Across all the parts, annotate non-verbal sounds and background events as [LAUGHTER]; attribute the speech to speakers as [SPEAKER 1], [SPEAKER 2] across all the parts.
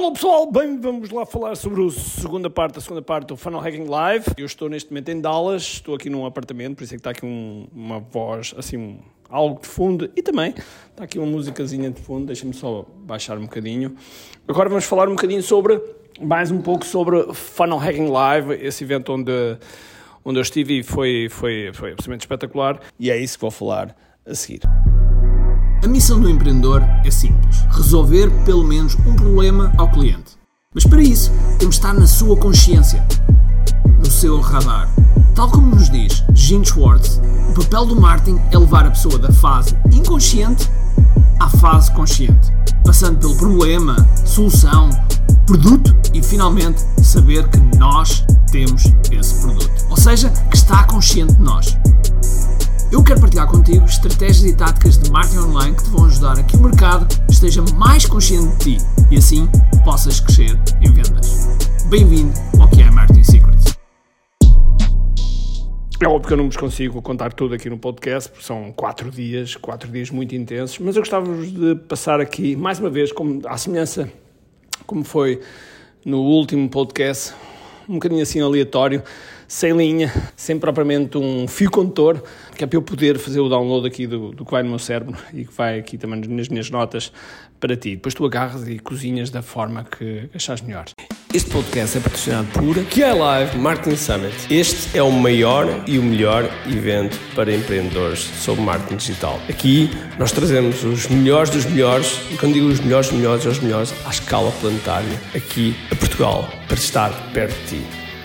[SPEAKER 1] Alô pessoal, bem, vamos lá falar sobre a segunda parte, a segunda parte do Funnel Hacking Live. Eu estou neste momento em Dallas, estou aqui num apartamento, por isso é que está aqui um, uma voz, assim, algo de fundo e também está aqui uma musicazinha de fundo, deixa-me só baixar um bocadinho. Agora vamos falar um bocadinho sobre, mais um pouco sobre Funnel Hacking Live, esse evento onde, onde eu estive e foi, foi, foi absolutamente espetacular e é isso que vou falar a seguir.
[SPEAKER 2] A missão do empreendedor é simples: resolver pelo menos um problema ao cliente. Mas para isso, temos de estar na sua consciência, no seu radar. Tal como nos diz Gene Schwartz, o papel do marketing é levar a pessoa da fase inconsciente à fase consciente, passando pelo problema, solução, produto e finalmente saber que nós temos esse produto. Ou seja, que está consciente de nós. Eu quero partilhar contigo estratégias e táticas de marketing online que te vão ajudar a que o mercado esteja mais consciente de ti e assim possas crescer em vendas. Bem-vindo ao que é Marketing Secrets.
[SPEAKER 1] É óbvio que eu não vos consigo contar tudo aqui no podcast, porque são quatro dias, quatro dias muito intensos, mas eu gostava de passar aqui, mais uma vez, como à semelhança como foi no último podcast, um bocadinho assim aleatório, sem linha, sem propriamente um fio condutor, que é para eu poder fazer o download aqui do, do que vai no meu cérebro e que vai aqui também nas minhas notas para ti. Depois tu agarras e cozinhas da forma que achares melhor.
[SPEAKER 3] Este podcast é patrocinado por QI Live Marketing Summit. Este é o maior e o melhor evento para empreendedores sobre marketing digital. Aqui nós trazemos os melhores dos melhores, e quando digo os melhores dos melhores, é os melhores à escala planetária, aqui a Portugal, para estar perto de ti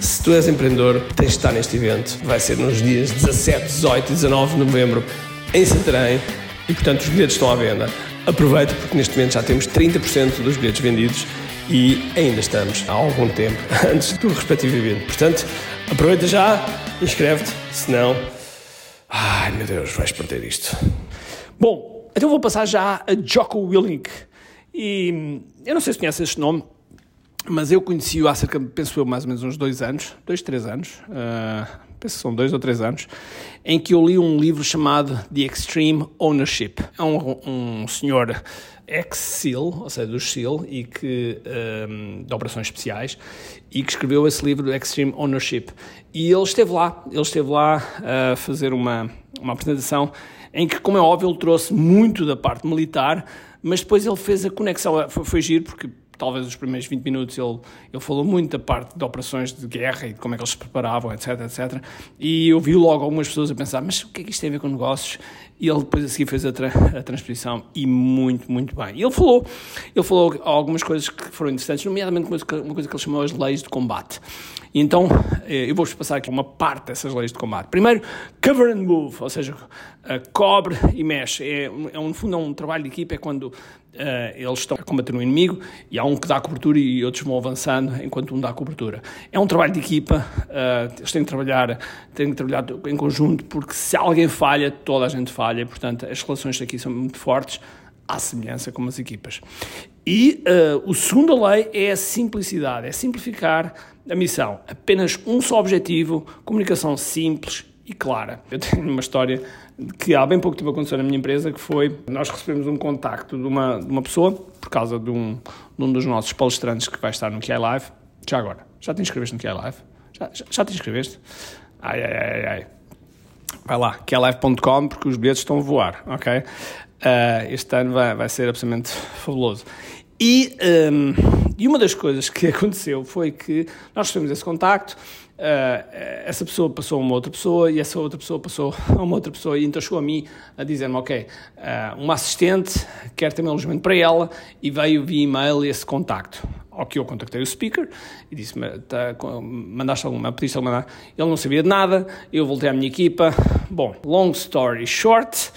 [SPEAKER 3] se tu és empreendedor, tens de estar neste evento. Vai ser nos dias 17, 18 e 19 de novembro em Santarém e, portanto, os bilhetes estão à venda. Aproveita porque neste momento já temos 30% dos bilhetes vendidos e ainda estamos há algum tempo [LAUGHS] antes do respectivo evento. Portanto, aproveita já, inscreve-te, senão. Ai meu Deus, vais perder isto.
[SPEAKER 1] Bom, então vou passar já a Jocko Willink. E eu não sei se conheces este nome, mas eu conheci-o há cerca, penso eu, mais ou menos uns dois anos, dois, três anos, uh, penso que são dois ou três anos, em que eu li um livro chamado The Extreme Ownership. É um, um senhor ex-SEAL, ou seja, do SEAL, e que, um, de operações especiais, e que escreveu esse livro do Extreme Ownership. E ele esteve lá, ele esteve lá a fazer uma, uma apresentação em que, como é óbvio, ele trouxe muito da parte militar, mas depois ele fez a conexão, foi, foi giro, porque talvez os primeiros 20 minutos ele, ele falou muito da parte de operações de guerra e de como é que eles se preparavam, etc, etc. E eu vi logo algumas pessoas a pensar, mas o que é que isto tem a ver com negócios? E ele depois a seguir fez a, tra a transposição e muito, muito bem. E ele falou, ele falou algumas coisas que foram interessantes, nomeadamente uma coisa, que ele chamou as leis de combate. E então, eh, eu vou-vos passar aqui uma parte dessas leis de combate. Primeiro, cover and move, ou seja, cobre e mexe. É, é, no fundo, é um trabalho de equipa, é quando eles estão a combater um inimigo e há um que dá cobertura e outros vão avançando enquanto um dá cobertura. É um trabalho de equipa, uh, eles têm que trabalhar, têm que trabalhar em conjunto, porque se alguém falha, toda a gente falha, portanto as relações aqui são muito fortes, à semelhança como as equipas. E uh, o segundo lei é a simplicidade, é simplificar a missão. Apenas um só objetivo, comunicação simples e clara. Eu tenho uma história que há bem pouco tempo aconteceu na minha empresa, que foi, nós recebemos um contacto de uma, de uma pessoa, por causa de um, de um dos nossos palestrantes que vai estar no QI Live. Já agora, já te inscreveste no QI Live? Já, já, já te inscreveste? Ai, ai, ai, ai. Vai lá, QILive.com, porque os bilhetes estão a voar, ok? Uh, este ano vai, vai ser absolutamente fabuloso. E, um, e uma das coisas que [LAUGHS] aconteceu foi que nós recebemos esse contacto, Uh, essa pessoa passou a uma outra pessoa e essa outra pessoa passou a uma outra pessoa e então chegou a mim a dizer-me, ok, uh, uma assistente quer ter um alojamento para ela e veio via e-mail esse contacto. Ao que eu contactei o speaker e disse-me, tá, mandaste alguma, pediste alguma, ele não sabia de nada, eu voltei à minha equipa. Bom, long story short,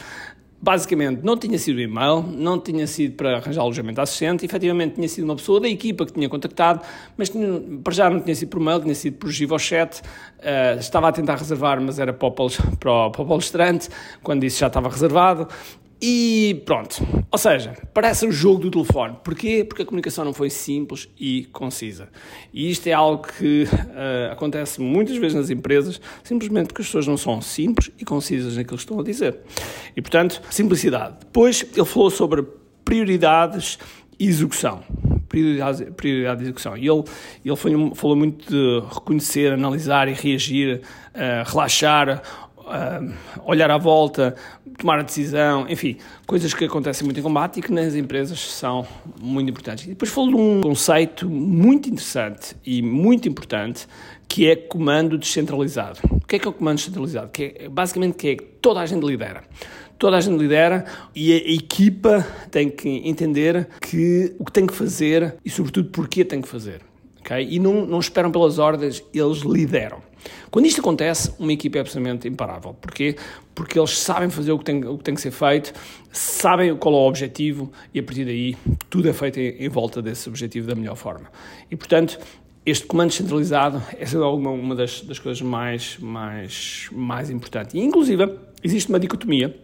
[SPEAKER 1] basicamente não tinha sido e-mail, não tinha sido para arranjar alojamento assistente, efetivamente tinha sido uma pessoa da equipa que tinha contactado, mas tinha, para já não tinha sido por mail, tinha sido por GivoChat, uh, estava a tentar reservar, mas era para o, [LAUGHS] para o, para o palestrante, quando isso já estava reservado, e pronto. Ou seja, parece um jogo do telefone. Porquê? Porque a comunicação não foi simples e concisa. E isto é algo que uh, acontece muitas vezes nas empresas, simplesmente porque as pessoas não são simples e concisas naquilo que estão a dizer. E, portanto, simplicidade. Depois, ele falou sobre prioridades e execução. Prioridade, prioridade de execução. E ele, ele foi, falou muito de reconhecer, analisar e reagir, uh, relaxar, olhar à volta, tomar a decisão, enfim, coisas que acontecem muito em combate e que nas empresas são muito importantes. E depois falou de um conceito muito interessante e muito importante que é comando descentralizado. O que é que é o comando descentralizado? Que é, basicamente que é que toda a gente lidera. Toda a gente lidera e a equipa tem que entender que o que tem que fazer e, sobretudo, porquê tem que fazer. Okay? E não, não esperam pelas ordens, eles lideram. Quando isto acontece, uma equipa é absolutamente imparável. Porquê? Porque eles sabem fazer o que tem, o que tem que ser feito, sabem qual é o objetivo e a partir daí tudo é feito em, em volta desse objetivo da melhor forma. E portanto, este comando centralizado é uma, uma das, das coisas mais, mais, mais importantes. E inclusive existe uma dicotomia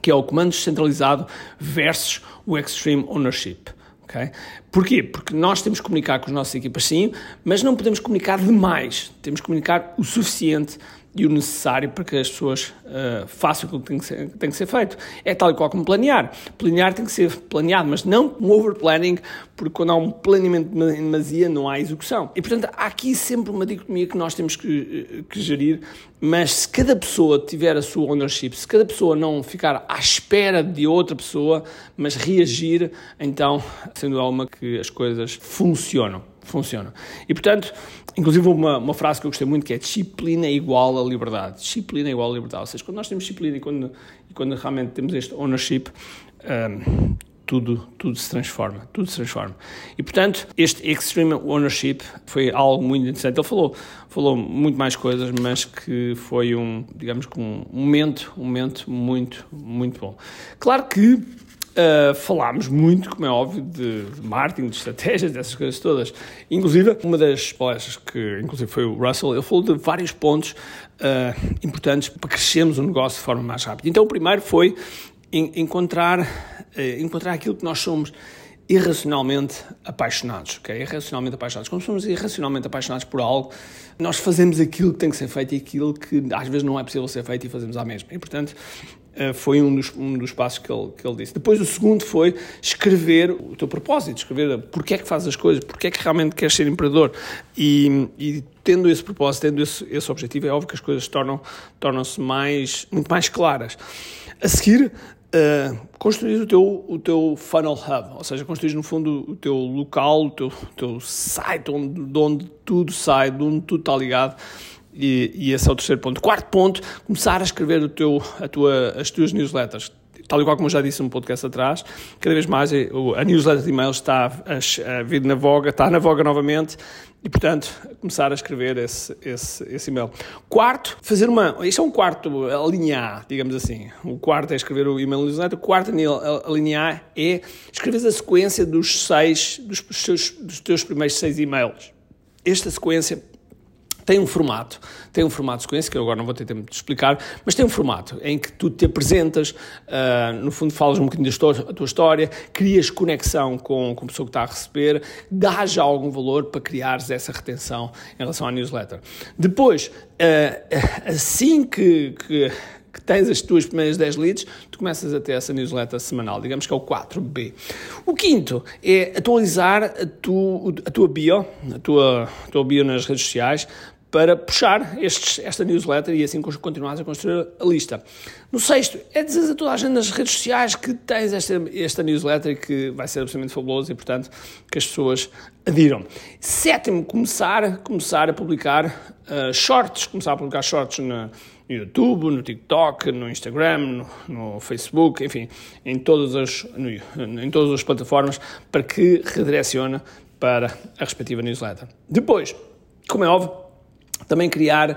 [SPEAKER 1] que é o comando centralizado versus o extreme ownership. Okay? Porquê? Porque nós temos que comunicar com as nossas equipas sim, mas não podemos comunicar demais. Temos que comunicar o suficiente e o necessário para que as pessoas uh, façam aquilo que tem que, ser, tem que ser feito. É tal e qual como planear. Planear tem que ser planeado, mas não um overplanning, porque quando há um planeamento em demasia não há execução. E portanto há aqui sempre uma dicotomia que nós temos que, eh, que gerir, mas se cada pessoa tiver a sua ownership, se cada pessoa não ficar à espera de outra pessoa, mas reagir, então, sendo alguma que as coisas funcionam funciona. E, portanto, inclusive uma, uma frase que eu gostei muito que é disciplina igual a liberdade. Disciplina igual a liberdade. Ou seja, quando nós temos disciplina e quando, e quando realmente temos este ownership, um, tudo, tudo se transforma, tudo se transforma. E, portanto, este extreme ownership foi algo muito interessante. Ele falou, falou muito mais coisas, mas que foi um, digamos que um momento, um momento muito, muito bom. Claro que Uh, falámos muito, como é óbvio, de, de marketing, de estratégias, dessas coisas todas. Inclusive, uma das palestras que, inclusive, foi o Russell, ele falou de vários pontos uh, importantes para crescermos o negócio de forma mais rápida. Então, o primeiro foi encontrar, uh, encontrar aquilo que nós somos irracionalmente apaixonados, ok? Irracionalmente apaixonados. Quando somos irracionalmente apaixonados por algo, nós fazemos aquilo que tem que ser feito e aquilo que às vezes não é possível ser feito e fazemos à mesma. E, portanto, foi um dos, um dos passos que ele, que ele disse. Depois o segundo foi escrever o teu propósito, escrever porque é que fazes as coisas, porque é que realmente queres ser empreendedor. E, e tendo esse propósito, tendo esse, esse objetivo, é óbvio que as coisas tornam, tornam-se mais, muito mais claras. A seguir, uh, o teu, o teu funnel hub, ou seja, construir no fundo o teu local, o teu, o teu site onde, de onde tudo sai, de onde tudo está ligado e, e, esse é o terceiro ponto. Quarto ponto, começar a escrever o teu, a tua, as tuas newsletters. Tal e qual como eu já disse um podcast atrás, cada vez mais eh, a newsletter de e-mails está a, vir na voga, está na voga novamente e, portanto, começar a escrever esse, esse, esse e-mail. Quarto, fazer uma. Isto é um quarto, a linha A, digamos assim. O quarto é escrever o e-mail newsletter. O quarto, a linha A, é escrever a sequência dos seis, dos, dos, dos teus primeiros seis e-mails. Esta sequência tem um formato, tem um formato de sequência, que eu agora não vou ter tempo de explicar, mas tem um formato em que tu te apresentas, uh, no fundo falas um bocadinho da tua história, crias conexão com, com a pessoa que está a receber, dás já algum valor para criares essa retenção em relação à newsletter. Depois, uh, assim que, que que tens as tuas primeiras 10 leads, tu começas a ter essa newsletter semanal, digamos que é o 4B. O quinto é atualizar a, tu, a tua bio, a tua, a tua bio nas redes sociais, para puxar estes, esta newsletter e assim continuares a construir a lista. No sexto, é dizer a toda a gente nas redes sociais que tens esta, esta newsletter que vai ser absolutamente fabuloso e, portanto, que as pessoas adiram. Sétimo, começar, começar a publicar uh, shorts, começar a publicar shorts na, no YouTube, no TikTok, no Instagram, no, no Facebook, enfim, em todas, as, no, em todas as plataformas para que redirecione para a respectiva newsletter. Depois, como é óbvio, também criar uh,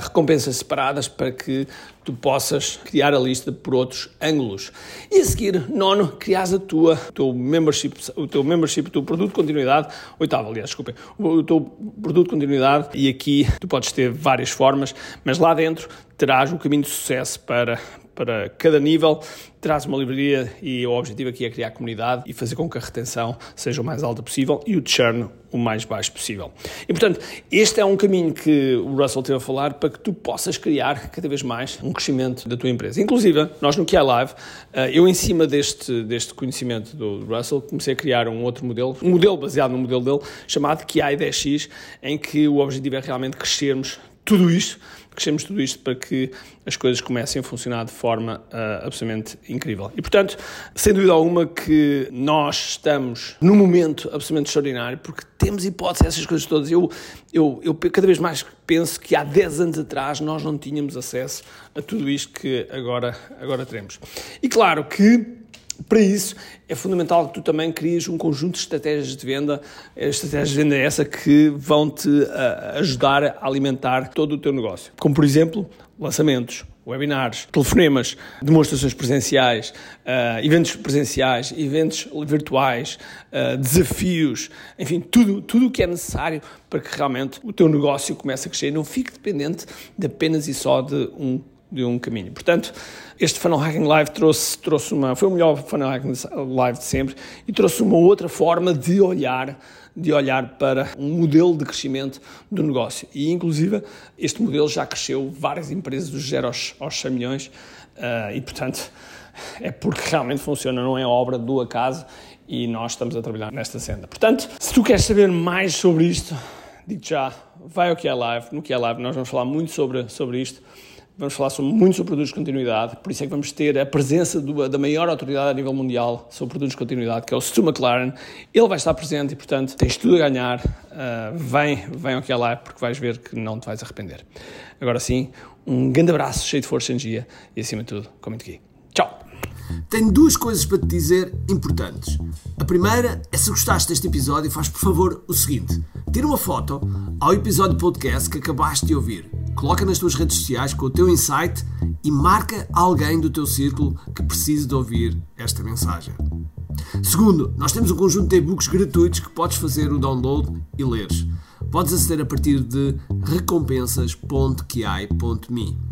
[SPEAKER 1] recompensas separadas para que tu possas criar a lista por outros ângulos. E a seguir, nono, crias a tua, o teu membership, o teu membership, o teu produto de continuidade, oitavo, aliás, desculpem, o teu produto de continuidade, e aqui tu podes ter várias formas, mas lá dentro terás um caminho de sucesso para, para cada nível, terás uma livraria e o objetivo aqui é criar comunidade e fazer com que a retenção seja o mais alta possível e o churn o mais baixo possível. E portanto, este é um caminho que o Russell teve a falar para que tu possas criar cada vez mais um crescimento da tua empresa. Inclusive, nós no QI Live, eh, eu em cima deste, deste conhecimento do Russell, comecei a criar um outro modelo, um modelo baseado no modelo dele, chamado QI 10X, em que o objetivo é realmente crescermos tudo isto crescemos tudo isto para que as coisas comecem a funcionar de forma uh, absolutamente incrível. E, portanto, sem dúvida alguma que nós estamos num momento absolutamente extraordinário, porque temos hipótese essas coisas todas. Eu, eu, eu cada vez mais penso que há 10 anos atrás nós não tínhamos acesso a tudo isto que agora, agora teremos. E claro que para isso, é fundamental que tu também cries um conjunto de estratégias de venda, estratégias de venda essa que vão te uh, ajudar a alimentar todo o teu negócio. Como, por exemplo, lançamentos, webinars, telefonemas, demonstrações presenciais, uh, eventos presenciais, eventos virtuais, desafios, enfim, tudo, tudo o que é necessário para que realmente o teu negócio comece a crescer não fique dependente de apenas e só de um de um caminho. Portanto, este Funnel Hacking Live trouxe, trouxe uma, foi o melhor Funnel Hacking Live de sempre e trouxe uma outra forma de olhar de olhar para um modelo de crescimento do negócio. E, inclusive, este modelo já cresceu várias empresas dos 0 aos, aos 100 milhões uh, e, portanto, é porque realmente funciona, não é obra do acaso e nós estamos a trabalhar nesta senda. Portanto, se tu queres saber mais sobre isto, digo já, vai ao que é live. No que é live nós vamos falar muito sobre, sobre isto. Vamos falar sobre, muito sobre produtos de continuidade, por isso é que vamos ter a presença do, da maior autoridade a nível mundial sobre produtos de continuidade, que é o Stu McLaren. Ele vai estar presente e, portanto, tens tudo a ganhar. Uh, vem, vem ao que é lá, porque vais ver que não te vais arrepender. Agora sim, um grande abraço, cheio de força e energia e, acima de tudo, comente aqui.
[SPEAKER 2] Tenho duas coisas para te dizer importantes. A primeira é se gostaste deste episódio, faz por favor o seguinte: tira uma foto ao episódio podcast que acabaste de ouvir Coloca nas tuas redes sociais com o teu insight e marca alguém do teu círculo que precise de ouvir esta mensagem. Segundo, nós temos um conjunto de e-books gratuitos que podes fazer o download e leres. Podes aceder a partir de recompensas.ki.me.